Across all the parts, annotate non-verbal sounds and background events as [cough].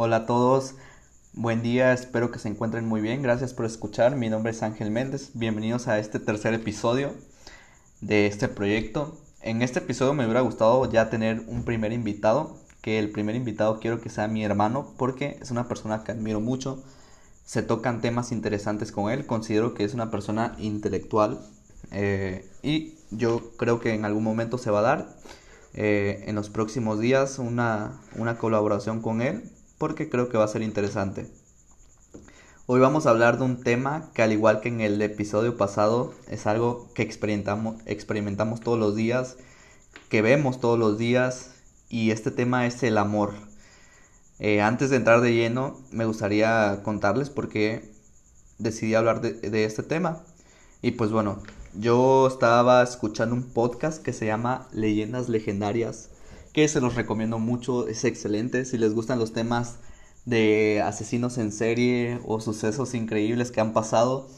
Hola a todos, buen día, espero que se encuentren muy bien, gracias por escuchar, mi nombre es Ángel Méndez, bienvenidos a este tercer episodio de este proyecto. En este episodio me hubiera gustado ya tener un primer invitado, que el primer invitado quiero que sea mi hermano porque es una persona que admiro mucho, se tocan temas interesantes con él, considero que es una persona intelectual eh, y yo creo que en algún momento se va a dar eh, en los próximos días una, una colaboración con él porque creo que va a ser interesante. Hoy vamos a hablar de un tema que al igual que en el episodio pasado es algo que experimentamos, todos los días, que vemos todos los días y este tema es el amor. Eh, antes de entrar de lleno me gustaría contarles por qué decidí hablar de este tema. Y pues bueno, yo estaba escuchando un podcast que se llama Leyendas Legendarias, que se los recomiendo mucho, es excelente. Si les gustan los temas de asesinos en serie o sucesos increíbles que han pasado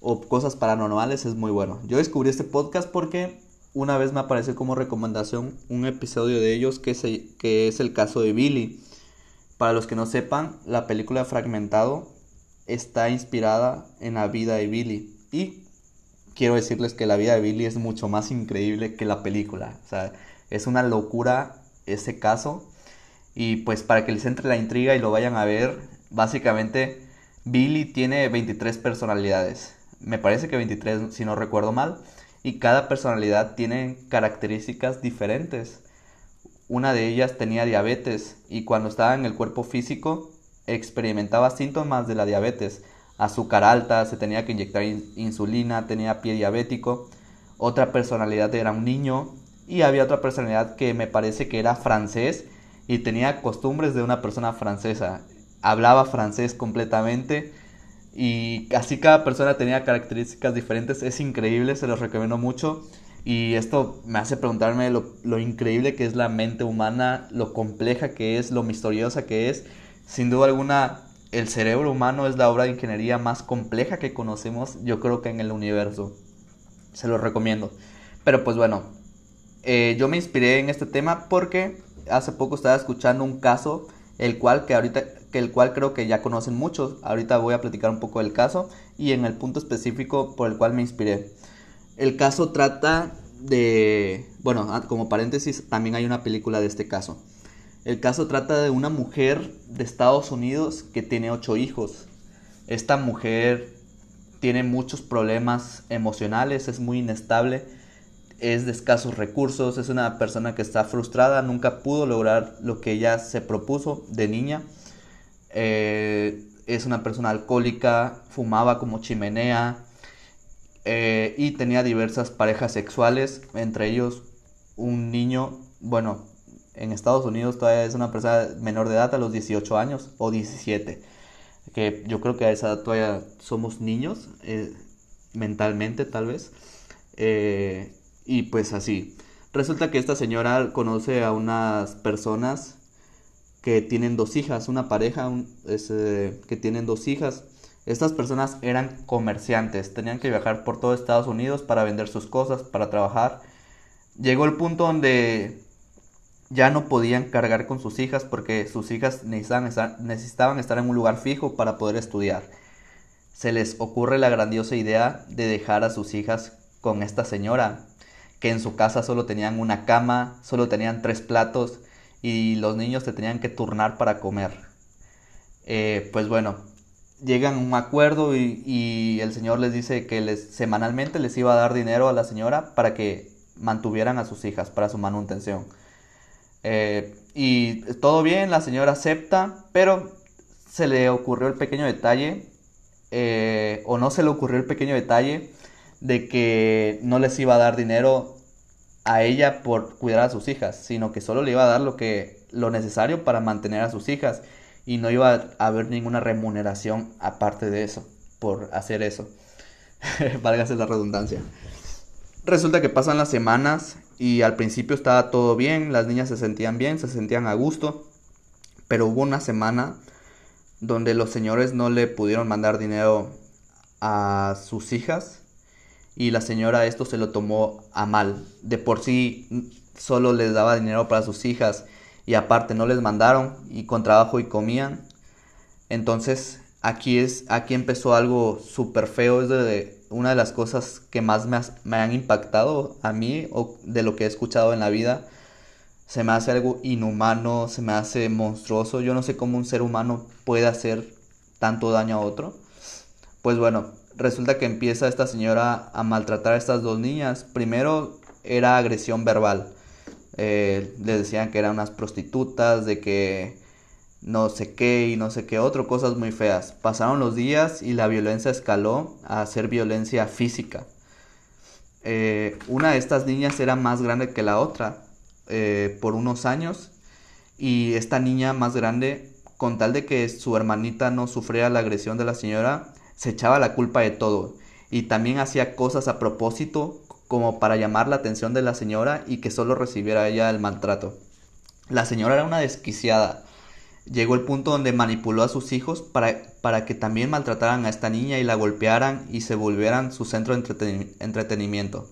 o cosas paranormales, es muy bueno. Yo descubrí este podcast porque una vez me apareció como recomendación un episodio de ellos que, que es el caso de Billy. Para los que no sepan, la película Fragmentado está inspirada en la vida de Billy. Y quiero decirles que la vida de Billy es mucho más increíble que la película. O sea, es una locura ese caso. Y pues para que les entre la intriga y lo vayan a ver, básicamente Billy tiene 23 personalidades. Me parece que 23 si no recuerdo mal. Y cada personalidad tiene características diferentes. Una de ellas tenía diabetes y cuando estaba en el cuerpo físico experimentaba síntomas de la diabetes azúcar alta, se tenía que inyectar insulina, tenía pie diabético. Otra personalidad era un niño y había otra personalidad que me parece que era francés y tenía costumbres de una persona francesa. Hablaba francés completamente y así cada persona tenía características diferentes. Es increíble, se los recomiendo mucho. Y esto me hace preguntarme lo, lo increíble que es la mente humana, lo compleja que es, lo misteriosa que es. Sin duda alguna, el cerebro humano es la obra de ingeniería más compleja que conocemos, yo creo que en el universo. Se lo recomiendo. Pero pues bueno, eh, yo me inspiré en este tema porque hace poco estaba escuchando un caso, el cual que ahorita, que el cual creo que ya conocen muchos. Ahorita voy a platicar un poco del caso y en el punto específico por el cual me inspiré. El caso trata de, bueno, ah, como paréntesis, también hay una película de este caso. El caso trata de una mujer de Estados Unidos que tiene ocho hijos. Esta mujer tiene muchos problemas emocionales, es muy inestable, es de escasos recursos, es una persona que está frustrada, nunca pudo lograr lo que ella se propuso de niña. Eh, es una persona alcohólica, fumaba como chimenea eh, y tenía diversas parejas sexuales, entre ellos un niño, bueno, en Estados Unidos todavía es una persona menor de edad a los 18 años o 17. Que yo creo que a esa edad todavía somos niños, eh, mentalmente tal vez. Y pues así. Resulta que esta señora conoce a unas personas que tienen dos hijas, una pareja eh, que tienen dos hijas. Estas personas eran comerciantes, tenían que viajar por todo Estados Unidos para vender sus cosas, para trabajar. Llegó el punto donde ya no podían cargar con sus hijas porque sus hijas necesitaban estar, necesitaban estar en un lugar fijo para poder estudiar. Se les ocurre la grandiosa idea de dejar a sus hijas con esta señora, que en su casa solo tenían una cama, solo tenían tres platos y los niños se tenían que turnar para comer. Eh, pues bueno, llegan a un acuerdo y, el señor les dice que les, semanalmente les iba a dar dinero a la señora para que mantuvieran a sus hijas, para su manutención. Eh, y todo bien, la señora acepta, pero se le ocurrió el pequeño detalle, eh, o no se le ocurrió el pequeño detalle, de que no les iba a dar dinero a ella por cuidar a sus hijas, sino que solo le iba a dar lo que lo necesario para mantener a sus hijas y no iba a haber ninguna remuneración aparte de eso por hacer eso. [laughs] Válgase la redundancia. Resulta que pasan las semanas y al principio estaba todo bien, las niñas se sentían bien, se sentían a gusto, pero hubo una semana donde los señores no le pudieron mandar dinero a sus hijas y la señora esto se lo tomó a mal. De por sí solo les daba dinero para sus hijas y aparte no les mandaron y con trabajo y comían. Entonces aquí es aquí empezó algo súper feo, es de, una de las cosas que más me, me, han impactado a mí o de lo que he escuchado en la vida. Se me hace algo inhumano, se me hace monstruoso. Yo no sé cómo un ser humano puede hacer tanto daño a otro. Pues bueno, resulta que empieza esta señora a maltratar a estas dos niñas. Primero era agresión verbal. Eh, les decían que eran unas prostitutas, de que no sé qué y no sé qué otro, cosas muy feas. Pasaron los días y la violencia escaló a ser violencia física. Eh, una de estas niñas era más grande que la otra eh, por unos años y esta niña más grande, con tal de que su hermanita no sufriera la agresión de la señora, se echaba la culpa de todo y también hacía cosas a propósito como para llamar la atención de la señora y que solo recibiera ella el maltrato. La señora era una desquiciada. Llegó el punto donde manipuló a sus hijos para, para que también maltrataran a esta niña y la golpearan y se volvieran su centro de entretenimiento.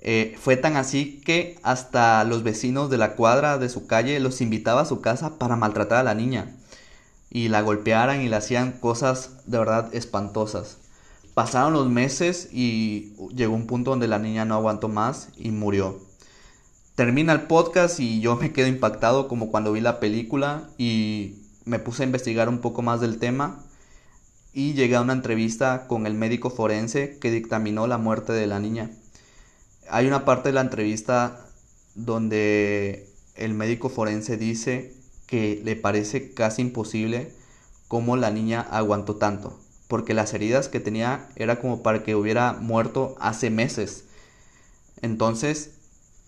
Eh, fue tan así que hasta los vecinos de la cuadra de su calle los invitaba a su casa para maltratar a la niña y la golpearan y le hacían cosas de verdad espantosas. Pasaron los meses y llegó un punto donde la niña no aguantó más y murió. Termina el podcast y yo me quedo impactado como cuando vi la película y me puse a investigar un poco más del tema y llegué a una entrevista con el médico forense que dictaminó la muerte de la niña. Hay una parte de la entrevista donde el médico forense dice que le parece casi imposible cómo la niña aguantó tanto, porque las heridas que tenía era como para que hubiera muerto hace meses. Entonces,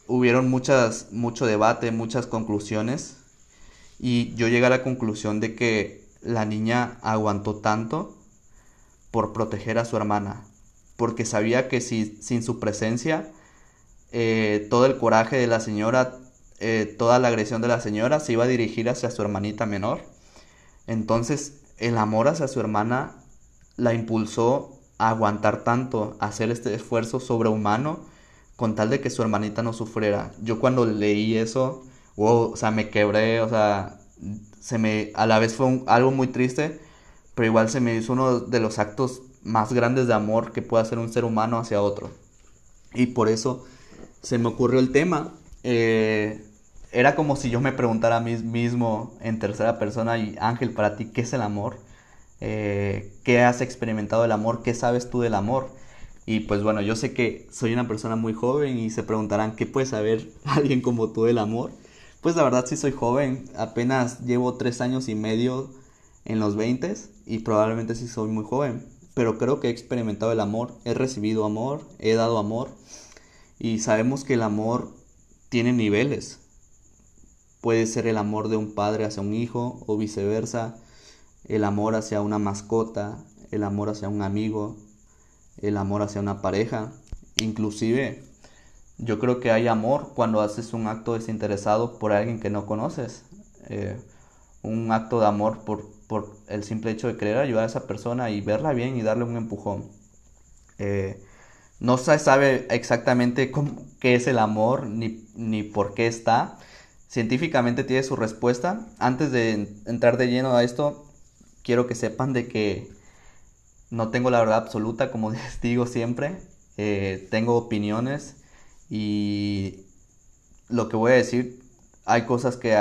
hubieron muchas mucho debate, muchas conclusiones y yo llegué a la conclusión de que la niña aguantó tanto por proteger a su hermana, porque sabía que si sin su presencia eh, todo el coraje de la señora eh, toda la agresión de la señora se iba a dirigir hacia su hermanita menor. Entonces el amor hacia su hermana la impulsó a aguantar tanto, a hacer este esfuerzo sobrehumano con tal de que su hermanita no sufriera. Yo cuando leí eso, o sea, me quebré, o sea, se me, a la vez fue algo muy triste, pero igual se me hizo uno de los actos más grandes de amor que puede hacer un ser humano hacia otro. Y por eso se me ocurrió el tema. Eh, era como si yo me preguntara a mí mismo en tercera persona y Ángel, para ti, ¿qué es el amor? Eh, ¿Qué has experimentado del amor? ¿Qué sabes tú del amor? Y pues bueno, yo sé que soy una persona muy joven y se preguntarán, ¿qué puede saber [laughs] alguien como tú del amor? Pues la verdad sí soy joven, apenas llevo tres años y medio en los 20 y probablemente sí soy muy joven, pero creo que he experimentado el amor, he recibido amor, he dado amor y sabemos que el amor tiene niveles, Puede ser el amor de un padre hacia un hijo o viceversa, el amor hacia una mascota, el amor hacia un amigo, el amor hacia una pareja. Inclusive yo creo que hay amor cuando haces un acto desinteresado por alguien que no conoces. Eh, un acto de amor por, por, el simple hecho de querer ayudar a esa persona y verla bien y darle un empujón. Eh, no se sabe exactamente qué es el amor ni, ni por qué está, científicamente tiene su respuesta. Antes de entrar de lleno a esto, quiero que sepan de que no tengo la verdad absoluta, como [laughs] digo siempre. Eh, tengo opiniones y lo que voy a decir, hay cosas que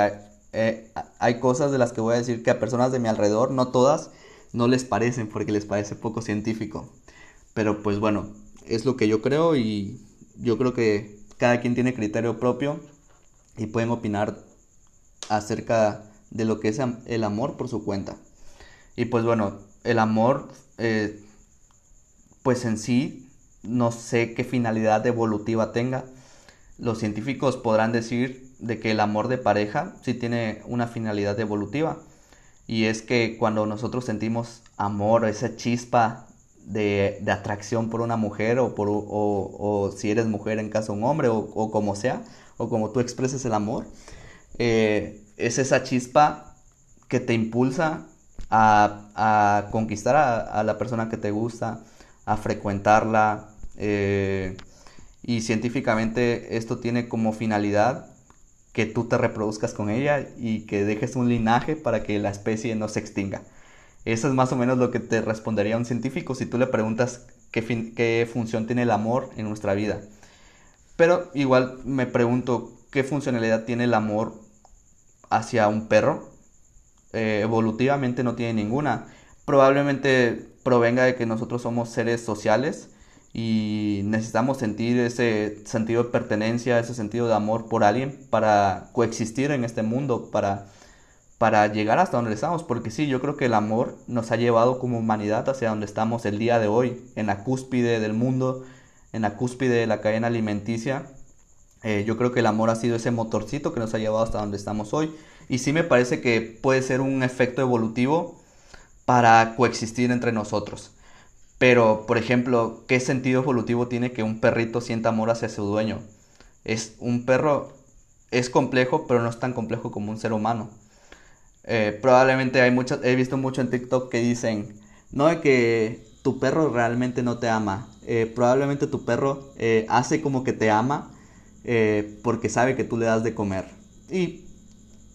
eh, hay cosas de las que voy a decir que a personas de mi alrededor, no todas, no les parecen porque les parece poco científico. Pero pues bueno, es lo que yo creo y yo creo que cada quien tiene criterio propio y pueden opinar acerca de lo que es el amor por su cuenta. Y pues bueno, el amor, eh, pues en sí, no sé qué finalidad evolutiva tenga. Los científicos podrán decir de que el amor de pareja sí tiene una finalidad evolutiva. Y es que cuando nosotros sentimos amor, esa chispa de, atracción por una mujer o, por, o, si eres mujer en caso de un hombre o, o como sea, o como tú expreses el amor, eh, es esa chispa que te impulsa a, conquistar a, la persona que te gusta, a frecuentarla. Eh, y científicamente esto tiene como finalidad que tú te reproduzcas con ella y que dejes un linaje para que la especie no se extinga. Eso es más o menos lo que te respondería un científico si tú le preguntas qué, función tiene el amor en nuestra vida. Pero igual me pregunto qué funcionalidad tiene el amor hacia un perro. Eh, evolutivamente no tiene ninguna. Probablemente provenga de que nosotros somos seres sociales y necesitamos sentir ese sentido de pertenencia, ese sentido de amor por alguien para coexistir en este mundo, para, para llegar hasta donde estamos. Porque sí, yo creo que el amor nos ha llevado como humanidad hacia donde estamos el día de hoy, en la cúspide del mundo, en la cúspide de la cadena alimenticia. Eh, yo creo que el amor ha sido ese motorcito que nos ha llevado hasta donde estamos hoy. Y sí me parece que puede ser un efecto evolutivo para coexistir entre nosotros. Pero, por ejemplo, ¿qué sentido evolutivo tiene que un perrito sienta amor hacia su dueño? Es un perro es complejo, pero no es tan complejo como un ser humano. Eh, probablemente hay muchos, he visto mucho en TikTok que dicen, no que tu perro realmente no te ama. Eh, probablemente tu perro eh, hace como que te ama porque sabe que tú le das de comer. Y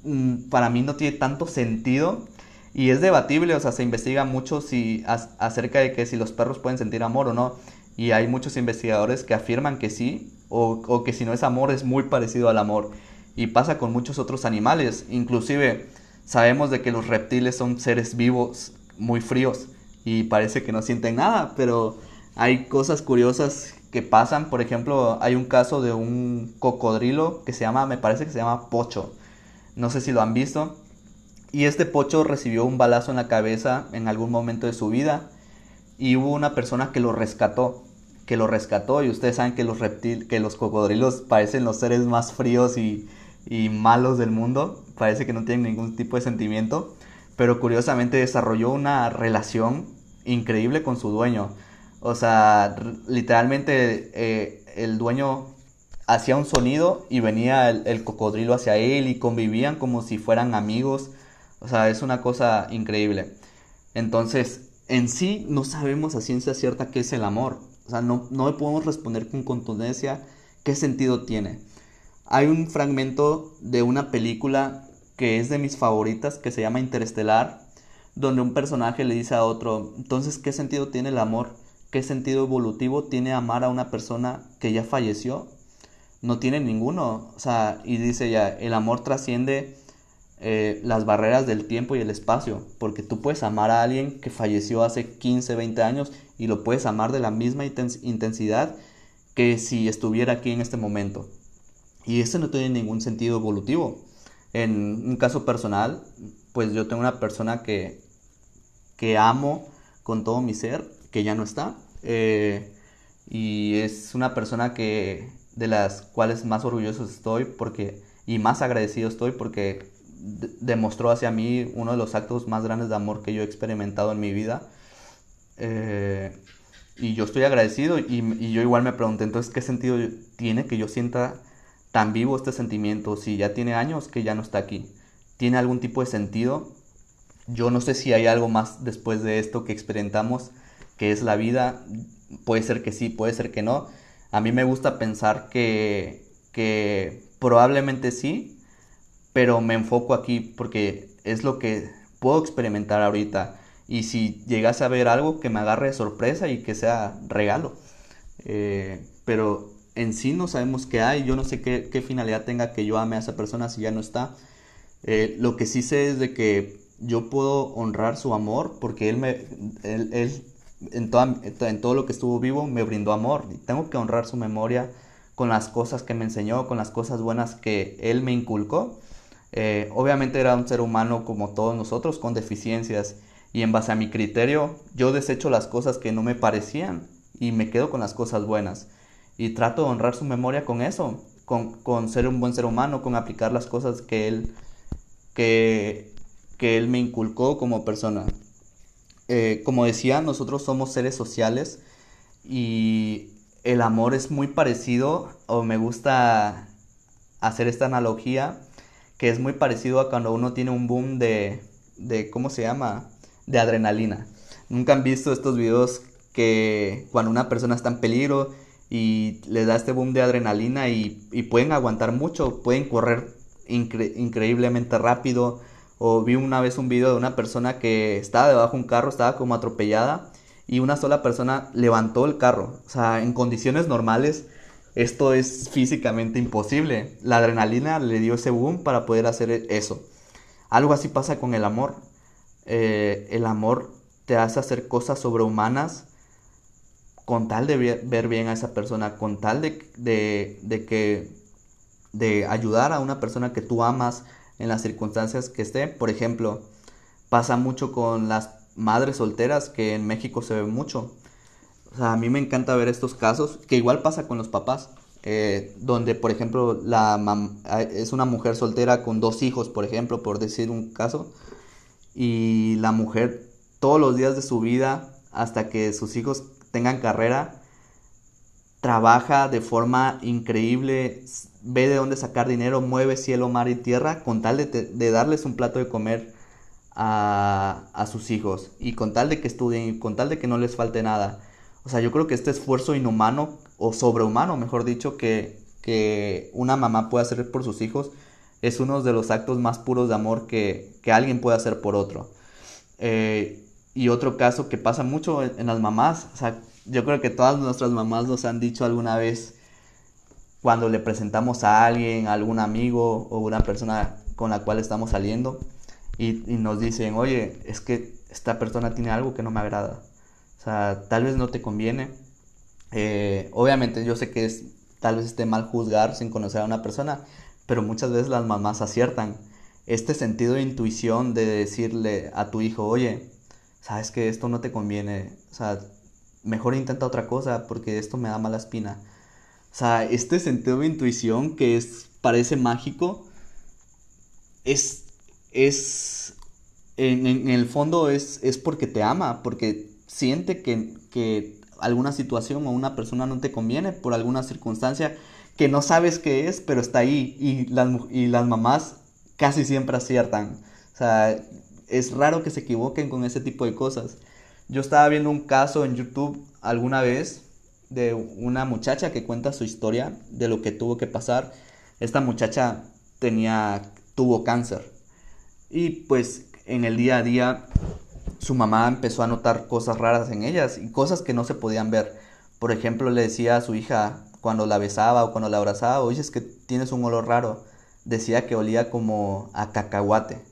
mm, para mí no tiene tanto sentido y es debatible, o sea, se investiga mucho si, acerca de que si los perros pueden sentir amor o no. Y hay muchos investigadores que afirman que sí, o, o que si no es amor es muy parecido al amor. Y pasa con muchos otros animales. Inclusive sabemos de que los reptiles son seres vivos muy fríos y parece que no sienten nada, pero hay cosas curiosas que pasan. Por ejemplo, hay un caso de un cocodrilo que se llama, me parece que se llama Pocho. No sé si lo han visto y este pocho recibió un balazo en la cabeza en algún momento de su vida y hubo una persona que lo rescató, que lo rescató y ustedes saben que los reptil, que los cocodrilos parecen los seres más fríos y, y malos del mundo, parece que no tienen ningún tipo de sentimiento, pero curiosamente desarrolló una relación increíble con su dueño. O sea, literalmente eh, el dueño hacía un sonido y venía el, cocodrilo hacia él y convivían como si fueran amigos. O sea, es una cosa increíble. Entonces, en sí no sabemos a ciencia cierta qué es el amor. O sea, no, no podemos responder con contundencia qué sentido tiene. Hay un fragmento de una película que es de mis favoritas, que se llama Interestelar, donde un personaje le dice a otro, entonces, ¿qué sentido tiene el amor? ¿Qué sentido evolutivo tiene amar a una persona que ya falleció? No tiene ninguno. O sea, y dice ya, el amor trasciende eh, las barreras del tiempo y el espacio, porque tú puedes amar a alguien que falleció hace 15, 20 años y lo puedes amar de la misma intensidad que si estuviera aquí en este momento. Y eso no tiene ningún sentido evolutivo. En un caso personal, pues yo tengo una persona que, que amo con todo mi ser, que ya no está. Eh, y es una persona que de las cuales más orgulloso estoy porque y más agradecido estoy porque demostró hacia mí uno de los actos más grandes de amor que yo he experimentado en mi vida. Eh, y yo estoy agradecido y, yo igual me pregunté entonces qué sentido tiene que yo sienta tan vivo este sentimiento si ya tiene años que ya no está aquí. ¿Tiene algún tipo de sentido? Yo no sé si hay algo más después de esto que experimentamos, que es la vida. Puede ser que sí, puede ser que no. A mí me gusta pensar que, que probablemente sí, pero me enfoco aquí porque es lo que puedo experimentar ahorita. Y si llegase a ver algo que me agarre de sorpresa y que sea regalo. Eh, pero en sí no sabemos qué hay. Yo no sé qué, finalidad tenga que yo ame a esa persona si ya no está. Eh, lo que sí sé es de que yo puedo honrar su amor porque él me él, él en, toda, en todo lo que estuvo vivo me brindó amor y tengo que honrar su memoria con las cosas que me enseñó con las cosas buenas que él me inculcó eh, obviamente era un ser humano como todos nosotros, con deficiencias, y en base a mi criterio, yo desecho las cosas que no me parecían y me quedo con las cosas buenas. Y trato de honrar su memoria con eso, con, ser un buen ser humano, con aplicar las cosas que él, que, que él me inculcó como persona. Eh, como decía, nosotros somos seres sociales y el amor es muy parecido, o me gusta hacer esta analogía, que es muy parecido a cuando uno tiene un boom de, de ¿cómo se llama? De adrenalina. Nunca han visto estos videos que cuando una persona está en peligro y le da este boom de adrenalina y, pueden aguantar mucho, pueden correr increíblemente rápido. O vi una vez un video de una persona que estaba debajo de un carro, estaba como atropellada y una sola persona levantó el carro. O sea, en condiciones normales esto es físicamente imposible. La adrenalina le dio ese boom para poder hacer eso. Algo así pasa con el amor. Eh, el amor te hace hacer cosas sobrehumanas con tal de ver bien a esa persona, con tal de, de, que de ayudar a una persona que tú amas en las circunstancias que esté. Por ejemplo, pasa mucho con las madres solteras que en México se ve mucho. O sea, a mí me encanta ver estos casos, que igual pasa con los papás, eh, donde, por ejemplo, la es una mujer soltera con dos hijos, por ejemplo, por decir un caso, y la mujer todos los días de su vida, hasta que sus hijos tengan carrera, trabaja de forma increíble, ve de dónde sacar dinero, mueve cielo, mar y tierra, con tal de, darles un plato de comer a, a, sus hijos, y con tal de que estudien, y con tal de que no les falte nada. O sea, yo creo que este esfuerzo inhumano, o sobrehumano, mejor dicho, que, que una mamá puede hacer por sus hijos, es uno de los actos más puros de amor que, que alguien puede hacer por otro. Eh, y otro caso que pasa mucho en, las mamás, o sea, yo creo que todas nuestras mamás nos han dicho alguna vez cuando le presentamos a alguien, a algún amigo o una persona con la cual estamos saliendo y, y, nos dicen, oye, es que esta persona tiene algo que no me agrada. O sea, tal vez no te conviene. Eh, obviamente yo sé que es, tal vez esté mal juzgar sin conocer a una persona, pero muchas veces las mamás aciertan. Este sentido de intuición de decirle a tu hijo, oye, sabes que esto no te conviene, o sea, mejor intenta otra cosa porque esto me da mala espina. O sea, este sentido de intuición que es, parece mágico, es, es, en, el fondo es, es porque te ama, porque siente que, que alguna situación o una persona no te conviene por alguna circunstancia que no sabes qué es, pero está ahí y las, y las mamás casi siempre aciertan. O sea, es raro que se equivoquen con ese tipo de cosas. Yo estaba viendo un caso en YouTube alguna vez de una muchacha que cuenta su historia de lo que tuvo que pasar. Esta muchacha tenía tuvo cáncer y pues en el día a día su mamá empezó a notar cosas raras en ellas y cosas que no se podían ver. Por ejemplo, le decía a su hija cuando la besaba o cuando la abrazaba, oye, es que tienes un olor raro. Decía que olía como a cacahuate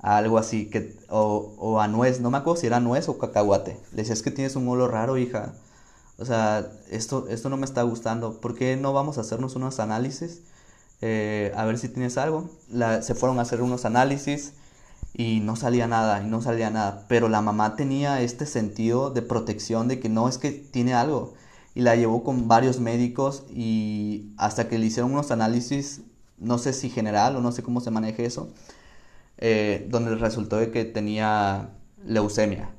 algo así, que, o, o, a nuez, no me acuerdo si era nuez o cacahuate. Le decía, es que tienes un olor raro, hija. O sea, esto, esto no me está gustando. ¿Por qué no vamos a hacernos unos análisis? Eh, a ver si tienes algo. Se fueron a hacer unos análisis y no salía nada, y no salía nada. Pero la mamá tenía este sentido de protección de que no es que tiene algo. Y la llevó con varios médicos y hasta que le hicieron unos análisis, no sé si general o no sé cómo se maneje eso eh, donde resultó de que tenía leucemia.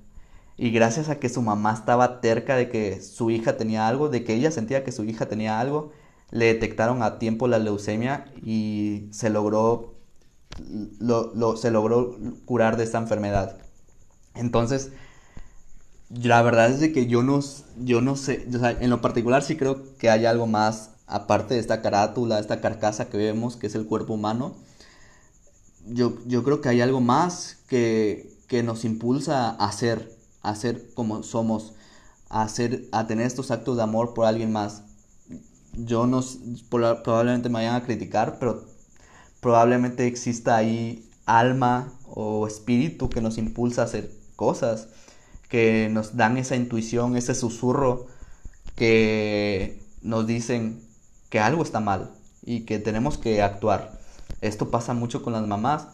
Y gracias a que su mamá estaba terca de que su hija tenía algo, de que ella sentía que su hija tenía algo, le detectaron a tiempo la leucemia y se logró, lo, se logró curar de esta enfermedad. Entonces, la verdad es de que yo no, yo no sé, en lo particular sí creo que hay algo más aparte de esta carátula, esta carcasa que vemos, que es el cuerpo humano yo, yo creo que hay algo más que, que nos impulsa a ser, a ser como somos, a, hacer, a tener estos actos de amor por alguien más. Yo no, probablemente me vayan a criticar, pero probablemente exista ahí alma o espíritu que nos impulsa a hacer cosas, que nos dan esa intuición, ese susurro que nos dicen que algo está mal y que tenemos que actuar. Esto pasa mucho con las mamás.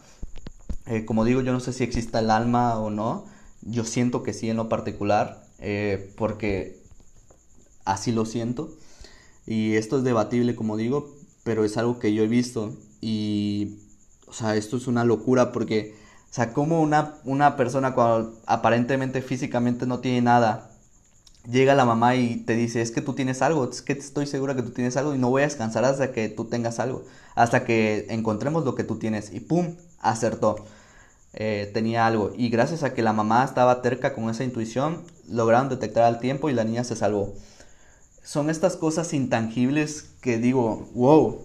Eh, como digo, yo no sé si exista el alma o no. Yo siento que sí en lo particular, eh, porque así lo siento. Y esto es debatible, como digo, pero es algo que yo he visto. Y, o sea, esto es una locura porque, o sea, como una, una persona cuando aparentemente físicamente no tiene nada, llega la mamá y te dice, es que tú tienes algo, es que estoy segura que tú tienes algo y no voy a descansar hasta que tú tengas algo, hasta que encontremos lo que tú tienes. Y ¡pum! acertó. Eh, tenía algo. Y gracias a que la mamá estaba terca con esa intuición, lograron detectar al tiempo y la niña se salvó. Son estas cosas intangibles que digo, wow.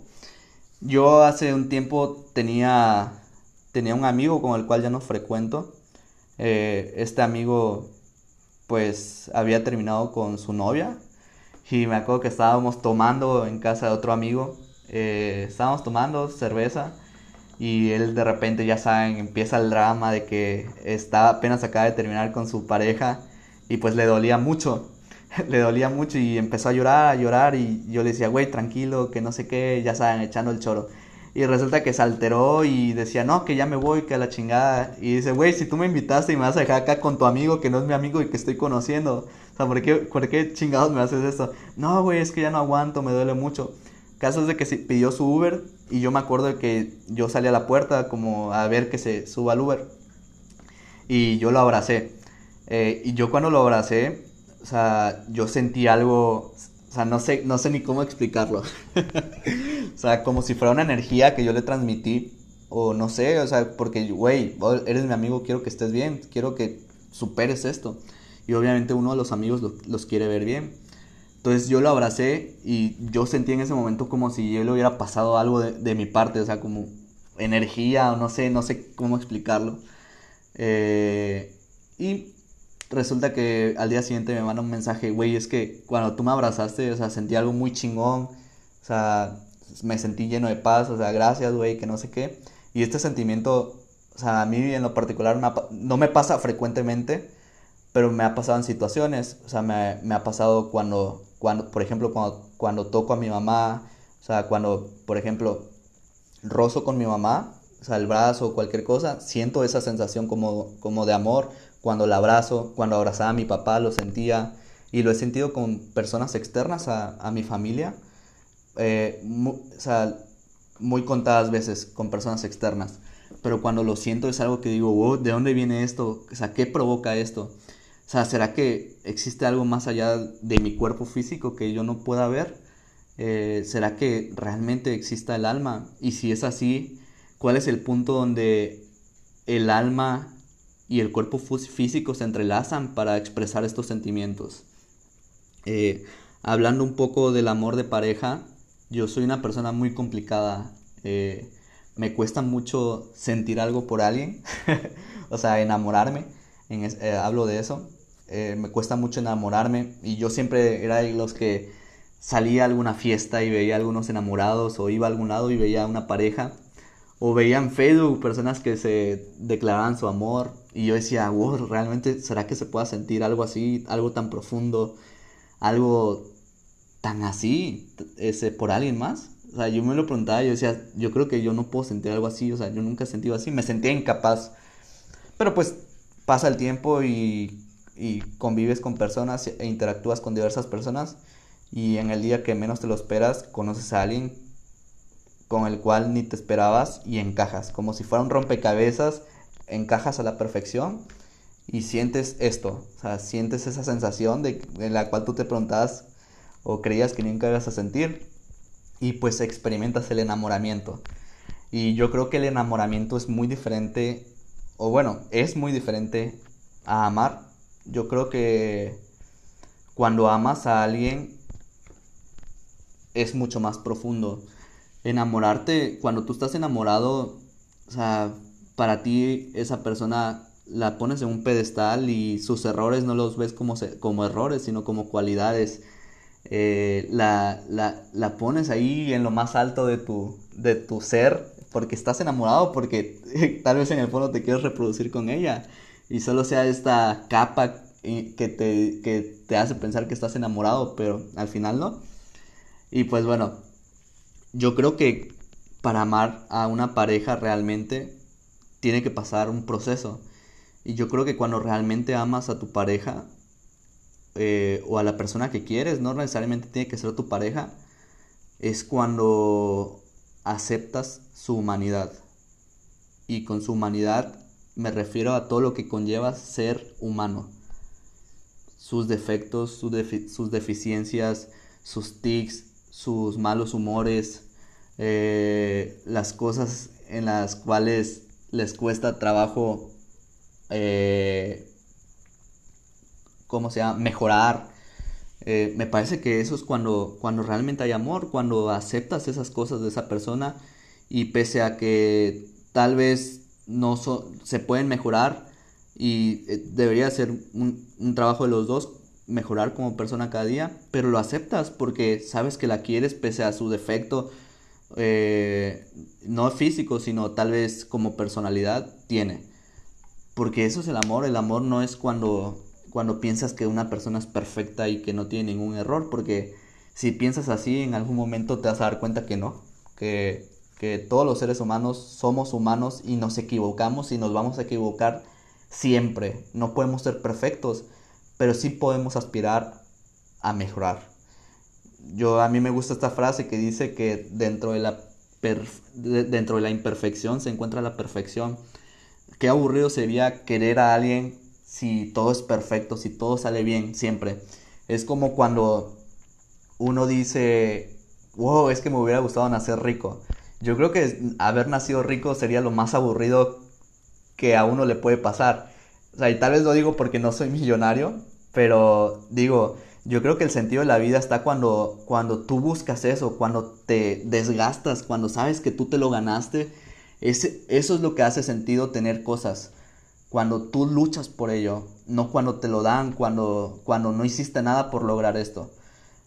yo hace un tiempo tenía, tenía un amigo con el cual ya no frecuento. Eh, este amigo pues había terminado con su novia. Y me acuerdo que estábamos tomando en casa de otro amigo. Eh, estábamos tomando cerveza. Y él de repente, ya saben, empieza el drama de que está, apenas acaba de terminar con su pareja. Y pues le dolía mucho, [laughs] le dolía mucho y empezó a llorar, a llorar. Y yo le decía, güey, tranquilo, que no sé qué, ya saben, echando el choro. Y resulta que se alteró y decía, no, que ya me voy, que a la chingada. Y dice, güey, si tú me invitaste y me vas a dejar acá con tu amigo, que no es mi amigo y que estoy conociendo. O sea, ¿por qué, por qué chingados me haces esto? No, güey, es que ya no aguanto, me duele mucho. Caso es de que se pidió su Uber y yo me acuerdo de que yo salí a la puerta como a ver que se suba al Uber. Y yo lo abracé. Eh, y yo cuando lo abracé, o sea, yo sentí algo, o sea, no sé, no sé ni cómo explicarlo. [laughs] o sea, como si fuera una energía que yo le transmití. O no sé, o sea, porque, güey, eres mi amigo, quiero que estés bien, quiero que superes esto. Y obviamente uno de los amigos los quiere ver bien. Entonces yo lo abracé y yo sentí en ese momento como si yo le hubiera pasado algo de, mi parte, o sea, como energía o no sé, no sé cómo explicarlo. Eh, y resulta que al día siguiente me manda un mensaje, güey, es que cuando tú me abrazaste, o sea, sentí algo muy chingón, o sea, me sentí lleno de paz, o sea, gracias, güey, que no sé qué. Y este sentimiento, o sea, a mí en lo particular no me pasa frecuentemente, pero me ha pasado en situaciones, o sea, me, me ha pasado cuando cuando, por ejemplo, cuando, cuando toco a mi mamá, o sea, cuando, por ejemplo, rozo con mi mamá, o sea, el brazo o cualquier cosa, siento esa sensación como, como de amor. Cuando la abrazo, cuando abrazaba a mi papá, lo sentía. Y lo he sentido con personas externas a, a mi familia. Eh, o sea, muy contadas veces con personas externas. Pero cuando lo siento es algo que digo, wow, ¿de dónde viene esto? O sea, ¿qué provoca esto? O sea, ¿será que existe algo más allá de mi cuerpo físico que yo no pueda ver? Eh, ¿Será que realmente exista el alma? Y si es así, ¿cuál es el punto donde el alma y el cuerpo físico se entrelazan para expresar estos sentimientos? Eh, hablando un poco del amor de pareja, yo soy una persona muy complicada. Eh, me cuesta mucho sentir algo por alguien, [laughs] o sea, enamorarme. hablo de eso. Eh, me cuesta mucho enamorarme y yo siempre era de los que salía a alguna fiesta y veía a algunos enamorados o iba a algún lado y veía a una pareja o veía en Facebook personas que se declaraban su amor y yo decía, wow, realmente será que se pueda sentir algo así, algo tan profundo, algo tan así ese por alguien más? O sea, yo me lo preguntaba yo decía, yo creo que yo no puedo sentir algo así, o sea, yo nunca he sentido así, me sentía incapaz. Pero pues pasa el tiempo y y convives con personas e interactúas con diversas personas y en el día que menos te lo esperas conoces a alguien con el cual ni te esperabas y encajas, como si fuera un rompecabezas, encajas a la perfección y sientes esto, o sea, sientes esa sensación de, la cual tú te preguntabas o creías que nunca ibas a sentir y pues experimentas el enamoramiento. Y yo creo que el enamoramiento es muy diferente, o bueno, es muy diferente a amar yo creo que cuando amas a alguien es mucho más profundo. Enamorarte, cuando tú estás enamorado, o sea, para ti esa persona la pones en un pedestal y sus errores no los ves como, como errores, sino como cualidades. Eh, la, la, la, pones ahí en lo más alto de tu, de tu ser porque estás enamorado, porque [laughs] tal vez en el fondo te quieres reproducir con ella y solo sea esta capa que te, que te hace pensar que estás enamorado, pero al final no. Y pues bueno, yo creo que para amar a una pareja realmente tiene que pasar un proceso. Y yo creo que cuando realmente amas a tu pareja eh, o a la persona que quieres, no necesariamente tiene que ser tu pareja, es cuando aceptas su humanidad. Y con su humanidad me refiero a todo lo que conlleva ser humano. Sus defectos, sus, deficiencias, sus tics, sus malos humores, eh, las cosas en las cuales les cuesta trabajo, eh, ¿cómo se llama? Mejorar. Eh, me parece que eso es cuando, cuando realmente hay amor, cuando aceptas esas cosas de esa persona y pese a que tal vez no se pueden mejorar y eh, debería ser un, un trabajo de los dos, mejorar como persona cada día, pero lo aceptas porque sabes que la quieres pese a su defecto, eh, no físico, sino tal vez como personalidad tiene. Porque eso es el amor, el amor no es cuando, cuando piensas que una persona es perfecta y que no tiene ningún error, porque si piensas así en algún momento te vas a dar cuenta que no, que, que todos los seres humanos somos humanos y nos equivocamos y nos vamos a equivocar siempre, no podemos ser perfectos, pero sí podemos aspirar a mejorar yo a mí me gusta esta frase que dice que dentro de la dentro de la imperfección se encuentra la perfección. Qué aburrido sería querer a alguien si todo es perfecto, si todo sale bien siempre. Es como cuando uno dice, wow, es que me hubiera gustado nacer rico. Yo creo que haber nacido rico sería lo más aburrido que a uno le puede pasar. O sea, y tal vez lo digo porque no soy millonario, pero digo, yo creo que el sentido de la vida está cuando, cuando tú buscas eso, cuando te desgastas, cuando sabes que tú te lo ganaste. Ese, eso es lo que hace sentido tener cosas. Cuando tú luchas por ello, no cuando te lo dan, cuando, cuando no hiciste nada por lograr esto.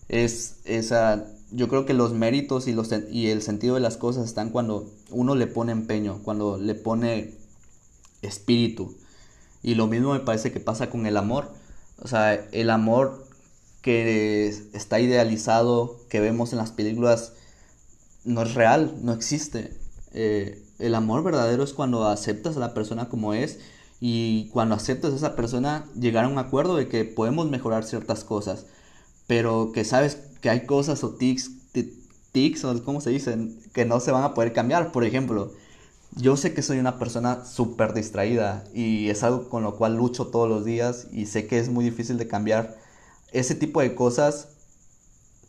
Es esa, yo creo que los méritos y, los, y el sentido de las cosas están cuando uno le pone empeño, cuando le pone espíritu. Y lo mismo me parece que pasa con el amor. O sea, el amor que está idealizado, que vemos en las películas, no es real, no existe. Eh, el amor verdadero es cuando aceptas a la persona como es y cuando aceptas a esa persona llegar a un acuerdo de que podemos mejorar ciertas cosas, pero que sabes que hay cosas o tics, tics o como se dicen, que no se van a poder cambiar. Por ejemplo, yo sé que soy una persona súper distraída y es algo con lo cual lucho todos los días y sé que es muy difícil de cambiar ese tipo de cosas,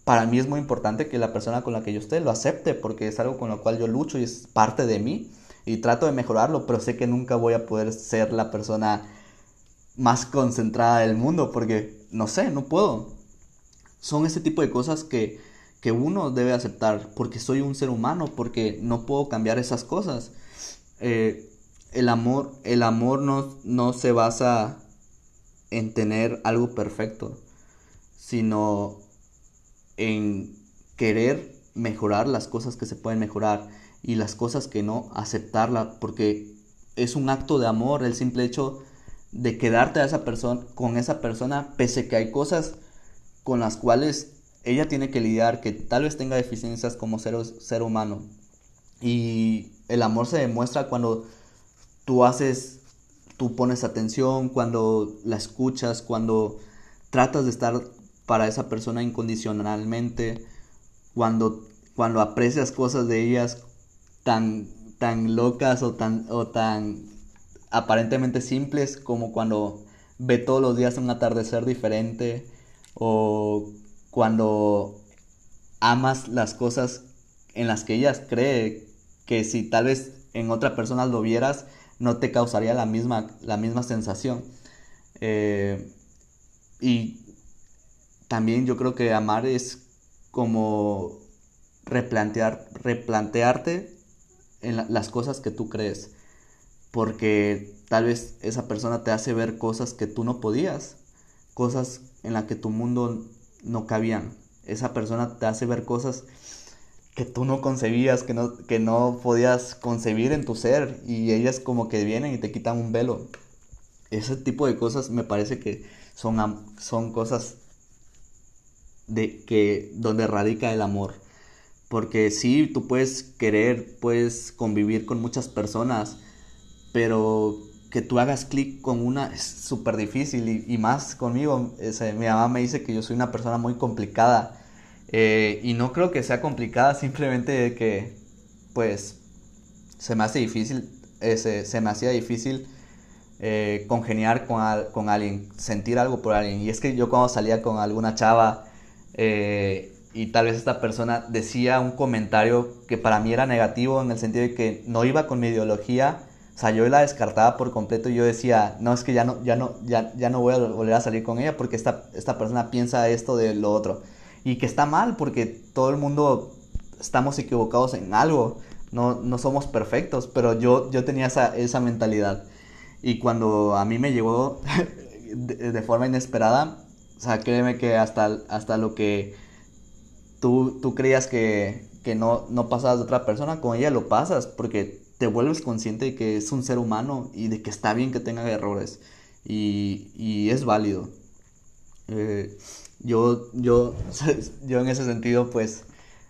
para mí es muy importante que la persona con la que yo esté lo acepte, porque es algo con lo cual yo lucho y es parte de mí y trato de mejorarlo, pero sé que nunca voy a poder ser la persona más concentrada del mundo, porque no sé, no puedo. Son ese tipo de cosas que, que uno debe aceptar, porque soy un ser humano, porque no puedo cambiar esas cosas. Eh, el amor, el amor no, no se basa en tener algo perfecto sino en querer mejorar las cosas que se pueden mejorar y las cosas que no, aceptarla, porque es un acto de amor el simple hecho de quedarte a esa persona con esa persona pese que hay cosas con las cuales ella tiene que lidiar que tal vez tenga deficiencias como ser, ser humano y el amor se demuestra cuando tú haces tú pones atención cuando la escuchas cuando tratas de estar para esa persona incondicionalmente, cuando, cuando aprecias cosas de ellas tan, tan locas o tan, o tan aparentemente simples como cuando ve todos los días un atardecer diferente o cuando amas las cosas en las que ellas cree que si tal vez en otra persona lo vieras no te causaría la misma, la misma sensación. Eh, y también yo creo que amar es como replantear, replantearte en las cosas que tú crees. Porque tal vez esa persona te hace ver cosas que tú no podías, cosas en las que tu mundo no cabían. Esa persona te hace ver cosas que tú no concebías, que no, que no podías concebir en tu ser y ellas como que vienen y te quitan un velo. Ese tipo de cosas me parece que son, son cosas de que donde radica el amor. Porque sí, tú puedes querer, puedes convivir con muchas personas, pero que tú hagas clic con una es súper difícil y, más conmigo. mi mamá me dice que yo soy una persona muy complicada eh, y no creo que sea complicada, [laughs] simplemente que pues se me hace difícil, se me hacía difícil eh, congeniar con, con alguien, sentir algo por alguien. Y es que yo cuando salía con alguna chava, eh, y tal vez esta persona decía un comentario que para mí era negativo en el sentido de que no iba con mi ideología, O sea, yo la descartaba por completo y yo decía, no, es que ya no, ya no, ya, ya no voy a volver a salir con ella porque esta, esta persona piensa esto de lo otro. Y que está mal porque todo el mundo estamos equivocados en algo, no, no somos perfectos, pero yo, yo tenía esa, esa mentalidad. Y cuando a mí me llegó [laughs] de, forma inesperada, o sea, créeme que hasta, hasta lo que tú, tú creías que, que no, no pasabas de otra persona, con ella lo pasas, porque te vuelves consciente de que es un ser humano y de que está bien que tenga errores. Y, y es válido. Eh, yo, yo, yo en ese sentido, pues,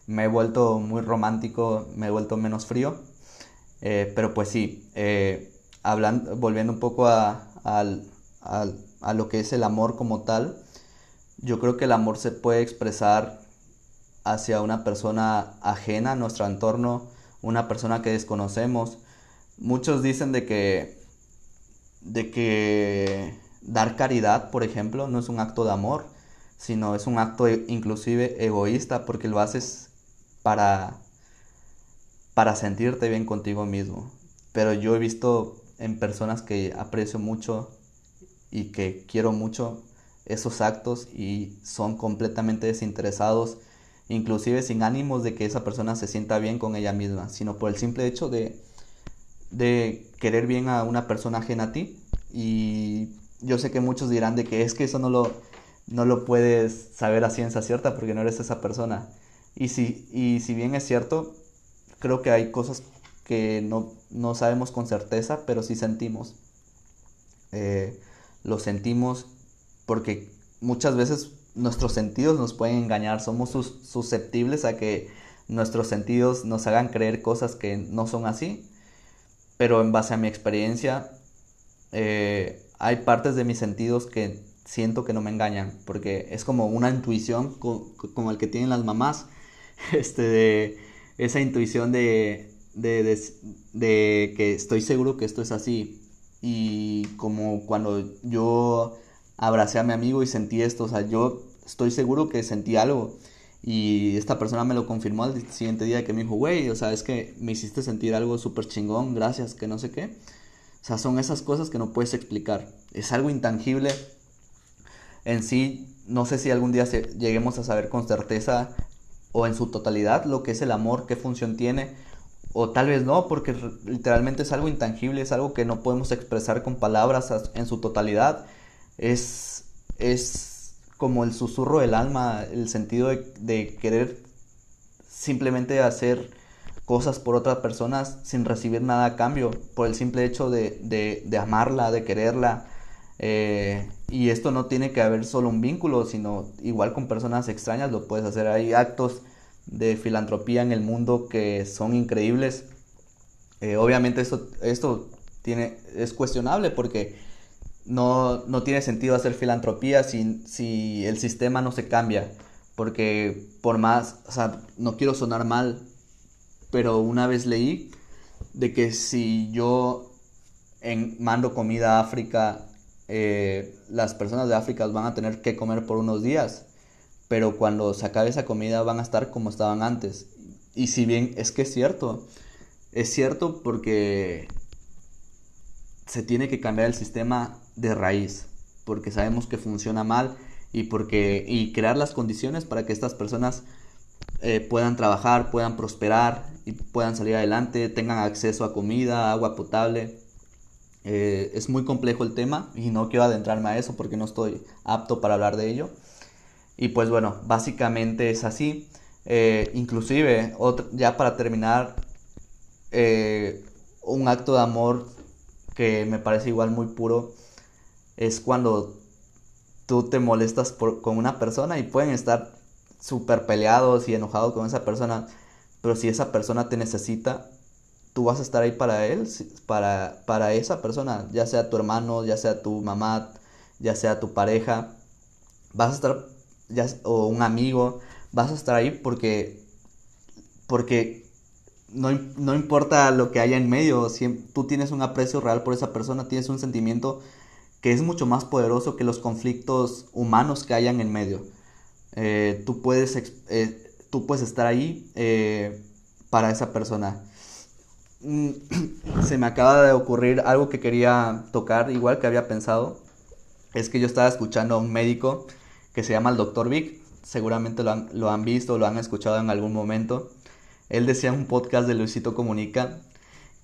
me he vuelto muy romántico, me he vuelto menos frío. Eh, pero pues sí, eh, hablando, volviendo un poco a, a, lo que es el amor como tal, yo creo que el amor se puede expresar hacia una persona ajena a nuestro entorno, una persona que desconocemos. Muchos dicen de que, de que dar caridad, por ejemplo, no es un acto de amor, sino es un acto inclusive egoísta porque lo haces para, para sentirte bien contigo mismo. Pero yo he visto en personas que aprecio mucho y que quiero mucho esos actos y son completamente desinteresados, inclusive sin ánimos de que esa persona se sienta bien con ella misma, sino por el simple hecho de, de querer bien a una persona ajena a ti. Y yo sé que muchos dirán de que es que eso no lo, no lo puedes saber a ciencia cierta porque no eres esa persona. Y si, y si bien es cierto, creo que hay cosas que no, no sabemos con certeza, pero sí sentimos. Eh, lo sentimos porque muchas veces nuestros sentidos nos pueden engañar, somos susceptibles a que nuestros sentidos nos hagan creer cosas que no son así, pero en base a mi experiencia eh, hay partes de mis sentidos que siento que no me engañan, porque es como una intuición como el que tienen las mamás, [laughs] este, de esa intuición de, de, de, que estoy seguro que esto es así. Y como cuando yo abracé a mi amigo y sentí esto, o sea, yo estoy seguro que sentí algo. Y esta persona me lo confirmó al siguiente día que me dijo, güey, o sea, es que me hiciste sentir algo súper chingón, gracias, que no sé qué. O sea, son esas cosas que no puedes explicar. Es algo intangible. En sí, no sé si algún día lleguemos a saber con certeza o en su totalidad lo que es el amor, qué función tiene, o tal vez no, porque literalmente es algo intangible, es algo que no podemos expresar con palabras en su totalidad. Es, es como el susurro del alma, el sentido de, querer simplemente hacer cosas por otras personas sin recibir nada a cambio, por el simple hecho de, de, amarla, de quererla. Eh, y esto no tiene que haber solo un vínculo, sino igual con personas extrañas lo puedes hacer. Hay actos de filantropía en el mundo que son increíbles. Eh, obviamente esto, esto tiene, es cuestionable porque no, no tiene sentido hacer filantropía si, si el sistema no se cambia. Porque por más, o sea, no quiero sonar mal, pero una vez leí de que si yo en, mando comida a África eh, las personas de África van a tener que comer por unos días, pero cuando se acabe esa comida van a estar como estaban antes. Y si bien es que es cierto, es cierto porque se tiene que cambiar el sistema de raíz, porque sabemos que funciona mal y porque y crear las condiciones para que estas personas eh, puedan trabajar, puedan prosperar y puedan salir adelante, tengan acceso a comida, agua potable. Eh, es muy complejo el tema y no quiero adentrarme a eso porque no estoy apto para hablar de ello. Y pues bueno, básicamente es así. Eh, inclusive, ya para terminar, eh, un acto de amor que me parece igual muy puro es cuando tú te molestas con una persona y pueden estar súper peleados y enojados con esa persona, pero si esa persona te necesita, tú vas a estar ahí para él, para, para esa persona, ya sea tu hermano, ya sea tu mamá, ya sea tu pareja, vas a estar, ya, o un amigo, vas a estar ahí porque, porque no, no importa lo que haya en medio, si tú tienes un aprecio real por esa persona, tienes un sentimiento que es mucho más poderoso que los conflictos humanos que hayan en medio. Eh, tú, puedes, eh, tú puedes estar ahí eh, para esa persona [clears throat] se me acaba de ocurrir algo que quería tocar, igual que había pensado. Es que yo estaba escuchando a un médico que se llama el Dr. Vic. Seguramente lo han, lo han visto, lo han escuchado en algún momento. Él decía en un podcast de Luisito Comunica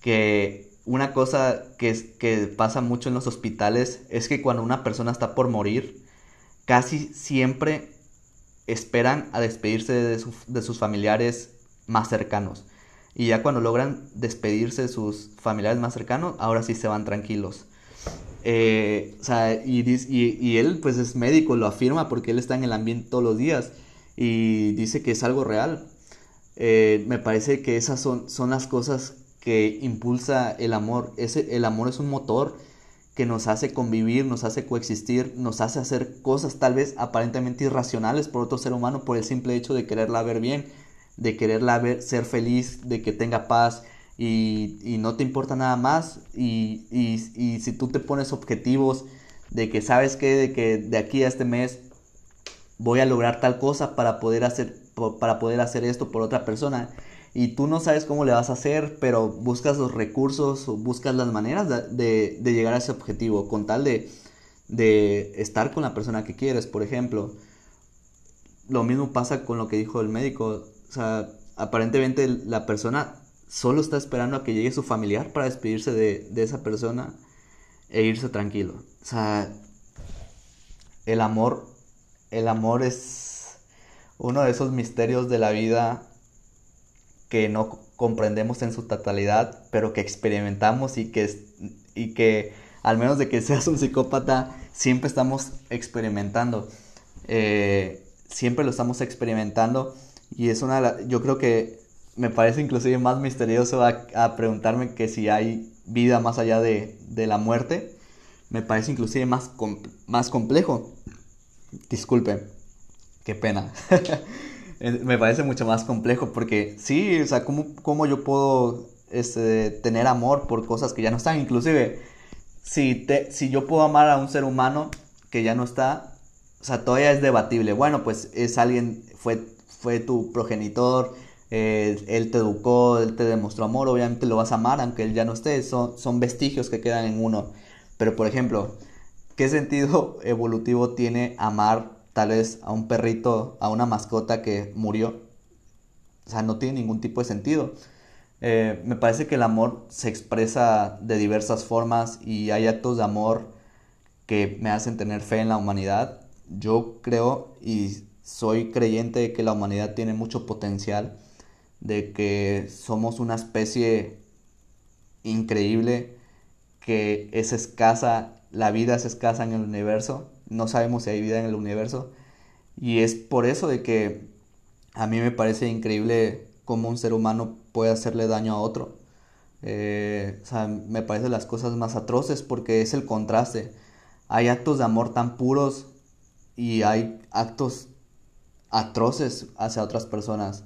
que una cosa que, que pasa mucho en los hospitales es que cuando una persona está por morir, casi siempre esperan a despedirse de, de sus familiares más cercanos. Y ya cuando logran despedirse de sus familiares más cercanos, ahora sí se van tranquilos. Eh, o sea, y, y, él pues es médico, lo afirma porque él está en el ambiente todos los días y dice que es algo real. Eh, me parece que esas son, son las cosas que impulsa el amor. Ese, el amor es un motor que nos hace convivir, nos hace coexistir, nos hace hacer cosas tal vez aparentemente irracionales por otro ser humano por el simple hecho de quererla ver bien de quererla ver ser feliz, de que tenga paz y, y no te importa nada más y, y, y, si tú te pones objetivos de que sabes que de que de aquí a este mes voy a lograr tal cosa para poder hacer para poder hacer esto por otra persona y tú no sabes cómo le vas a hacer, pero buscas los recursos o buscas las maneras de, de, llegar a ese objetivo con tal de, de estar con la persona que quieres, por ejemplo. Lo mismo pasa con lo que dijo el médico. O sea, aparentemente la persona solo está esperando a que llegue su familiar para despedirse de, esa persona e irse tranquilo. O sea, el amor, el amor es uno de esos misterios de la vida que no comprendemos en su totalidad, pero que experimentamos y que, y que al menos de que seas un psicópata, siempre estamos experimentando. Eh, siempre lo estamos experimentando y es una yo creo que me parece inclusive más misterioso a, preguntarme que si hay vida más allá de, la muerte. Me parece inclusive más, más complejo. Disculpe, qué pena. [laughs] me parece mucho más complejo porque sí, o sea, ¿cómo, cómo yo puedo este, tener amor por cosas que ya no están? Inclusive, si, te, si yo puedo amar a un ser humano que ya no está, o sea, todavía es debatible. Bueno, pues es alguien, fue fue tu progenitor, eh, él te educó, él te demostró amor, obviamente lo vas a amar aunque él ya no esté, son, son vestigios que quedan en uno. Pero por ejemplo, ¿qué sentido [laughs] evolutivo tiene amar tal vez a un perrito, a una mascota que murió? O sea, no tiene ningún tipo de sentido. Eh, me parece que el amor se expresa de diversas formas y hay actos de amor que me hacen tener fe en la humanidad. Yo creo y soy creyente de que la humanidad tiene mucho potencial, de que somos una especie increíble, que es escasa, la vida es escasa en el universo, no sabemos si hay vida en el universo, y es por eso de que a mí me parece increíble cómo un ser humano puede hacerle daño a otro. Eh, o sea, me parecen las cosas más atroces porque es el contraste. Hay actos de amor tan puros y hay actos atroces hacia otras personas.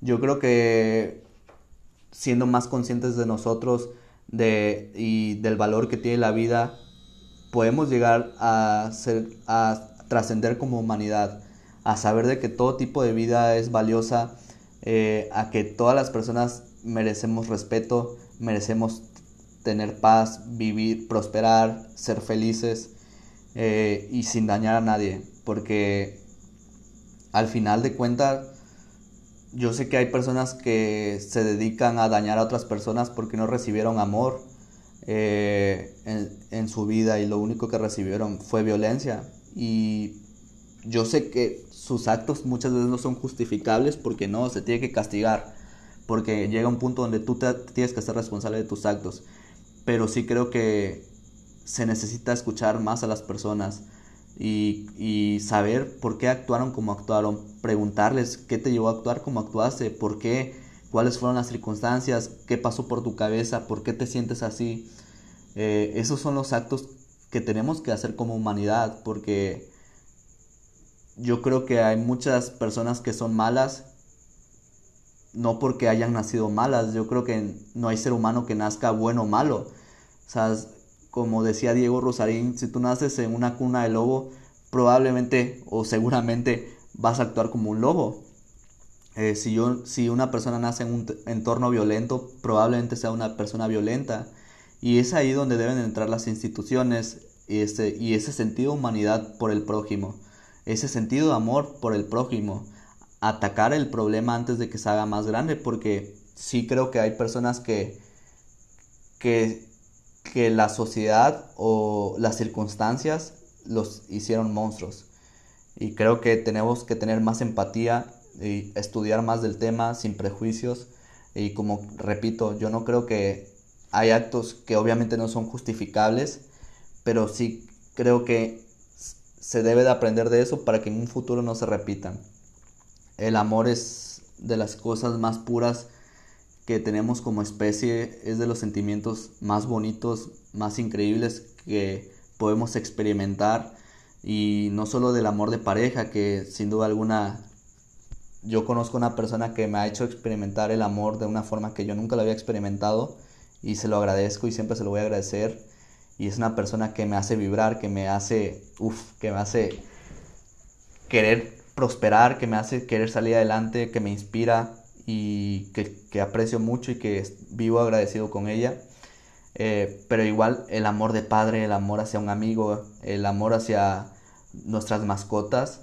Yo creo que siendo más conscientes de nosotros de, y del valor que tiene la vida, podemos llegar a, ser, a trascender como humanidad, a saber de que todo tipo de vida es valiosa, eh, a que todas las personas merecemos respeto, merecemos tener paz, vivir, prosperar, ser felices eh, y sin dañar a nadie, porque al final de cuentas, yo sé que hay personas que se dedican a dañar a otras personas porque no recibieron amor eh, en, su vida y lo único que recibieron fue violencia. Y yo sé que sus actos muchas veces no son justificables porque no, se tiene que castigar, porque llega un punto donde tú tienes que ser responsable de tus actos. Pero sí creo que se necesita escuchar más a las personas y, saber por qué actuaron como actuaron, preguntarles qué te llevó a actuar como actuaste, por qué, cuáles fueron las circunstancias, qué pasó por tu cabeza, por qué te sientes así. Eh, esos son los actos que tenemos que hacer como humanidad, porque yo creo que hay muchas personas que son malas, no porque hayan nacido malas, yo creo que no hay ser humano que nazca bueno o malo. O sea, como decía Diego Rosarín, si tú naces en una cuna de lobo, probablemente o seguramente vas a actuar como un lobo. Eh, si, yo, si una persona nace en un entorno violento, probablemente sea una persona violenta. Y es ahí donde deben entrar las instituciones y ese, y ese sentido de humanidad por el prójimo, ese sentido de amor por el prójimo, atacar el problema antes de que se haga más grande, porque sí creo que hay personas que, que, que la sociedad o las circunstancias los hicieron monstruos. Y creo que tenemos que tener más empatía y estudiar más del tema sin prejuicios. Y como repito, yo no creo que hay actos que obviamente no son justificables, pero sí creo que se debe de aprender de eso para que en un futuro no se repitan. El amor es de las cosas más puras que tenemos como especie, es de los sentimientos más bonitos, más increíbles que podemos experimentar. Y no solo del amor de pareja, que sin duda alguna yo conozco una persona que me ha hecho experimentar el amor de una forma que yo nunca lo había experimentado y se lo agradezco y siempre se lo voy a agradecer. Y es una persona que me hace vibrar, que me hace, uff, que me hace querer prosperar, que me hace querer salir adelante, que me inspira y que, aprecio mucho y que vivo agradecido con ella. Eh, pero igual el amor de padre, el amor hacia un amigo, el amor hacia nuestras mascotas,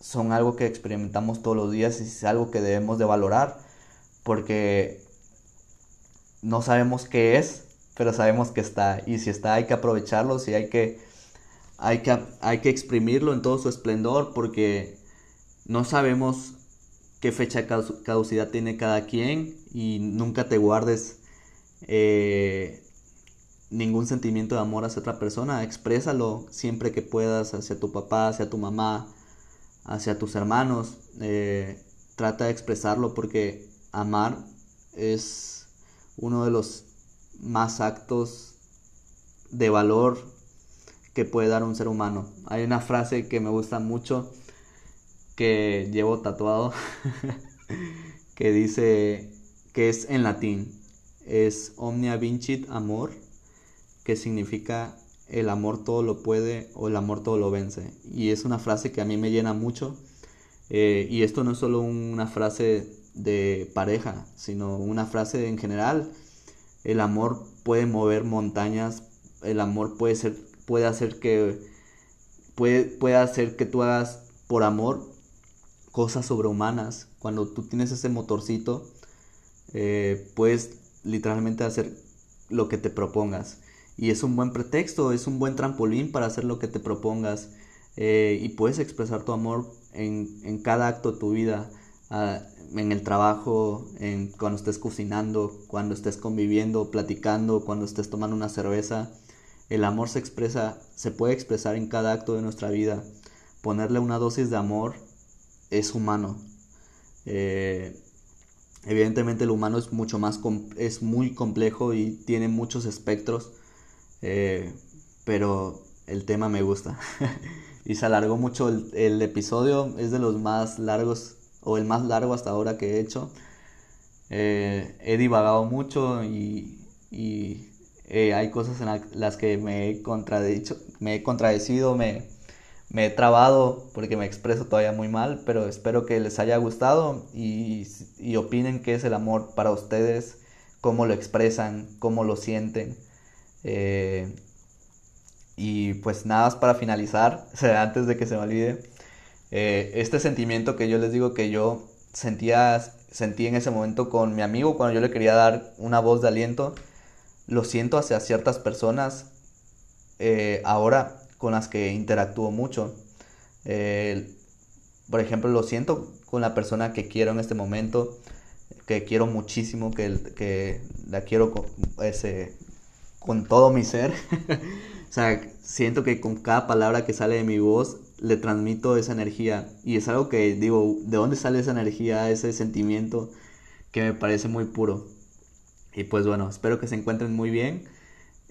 son algo que experimentamos todos los días y es algo que debemos de valorar porque no sabemos qué es, pero sabemos que está. Y si está, hay que aprovecharlo, si hay que, hay que, hay que exprimirlo en todo su esplendor, porque no sabemos qué fecha de caducidad tiene cada quien y nunca te guardes eh, ningún sentimiento de amor hacia otra persona. Exprésalo siempre que puedas hacia tu papá, hacia tu mamá, hacia tus hermanos. Eh, trata de expresarlo porque amar es uno de los más actos de valor que puede dar un ser humano. Hay una frase que me gusta mucho que llevo tatuado [laughs] que dice que es en latín. Es omnia vincit amor que significa el amor todo lo puede o el amor todo lo vence. Y es una frase que a mí me llena mucho eh, y esto no es solo una frase de pareja sino una frase en general. El amor puede mover montañas, el amor puede ser, puede hacer que, puede, puede hacer que tú hagas por amor cosas sobrehumanas. Cuando tú tienes ese motorcito, eh, puedes literalmente hacer lo que te propongas. Y es un buen pretexto, es un buen trampolín para hacer lo que te propongas. Eh, y puedes expresar tu amor en, en cada acto de tu vida. Ah, en el trabajo, en, cuando estés cocinando, cuando estés conviviendo, platicando, cuando estés tomando una cerveza. El amor se expresa, se puede expresar en cada acto de nuestra vida. Ponerle una dosis de amor es humano. Eh, evidentemente el humano es mucho más, es muy complejo y tiene muchos espectros, eh, pero el tema me gusta. [laughs] y se alargó mucho el, el episodio, es de los más largos o el más largo hasta ahora que he hecho. Eh, he divagado mucho y, eh, hay cosas en las que me he contradicho, me he contradecido, me, me he trabado porque me expreso todavía muy mal, pero espero que les haya gustado y, opinen qué es el amor para ustedes, cómo lo expresan, cómo lo sienten. Eh, y pues nada más para finalizar, [laughs] antes de que se me olvide, eh, este sentimiento que yo les digo que yo sentía, sentí en ese momento con mi amigo cuando yo le quería dar una voz de aliento, lo siento hacia ciertas personas eh, ahora con las que interactúo mucho. Eh, por ejemplo, lo siento con la persona que quiero en este momento, que quiero muchísimo, que, que la quiero con, ese, con todo mi ser. [laughs] o sea, siento que con cada palabra que sale de mi voz le transmito esa energía y es algo que digo, ¿de dónde sale esa energía, ese sentimiento que me parece muy puro? Y pues bueno, espero que se encuentren muy bien,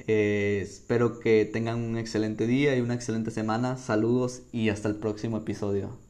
eh, espero que tengan un excelente día y una excelente semana, saludos y hasta el próximo episodio.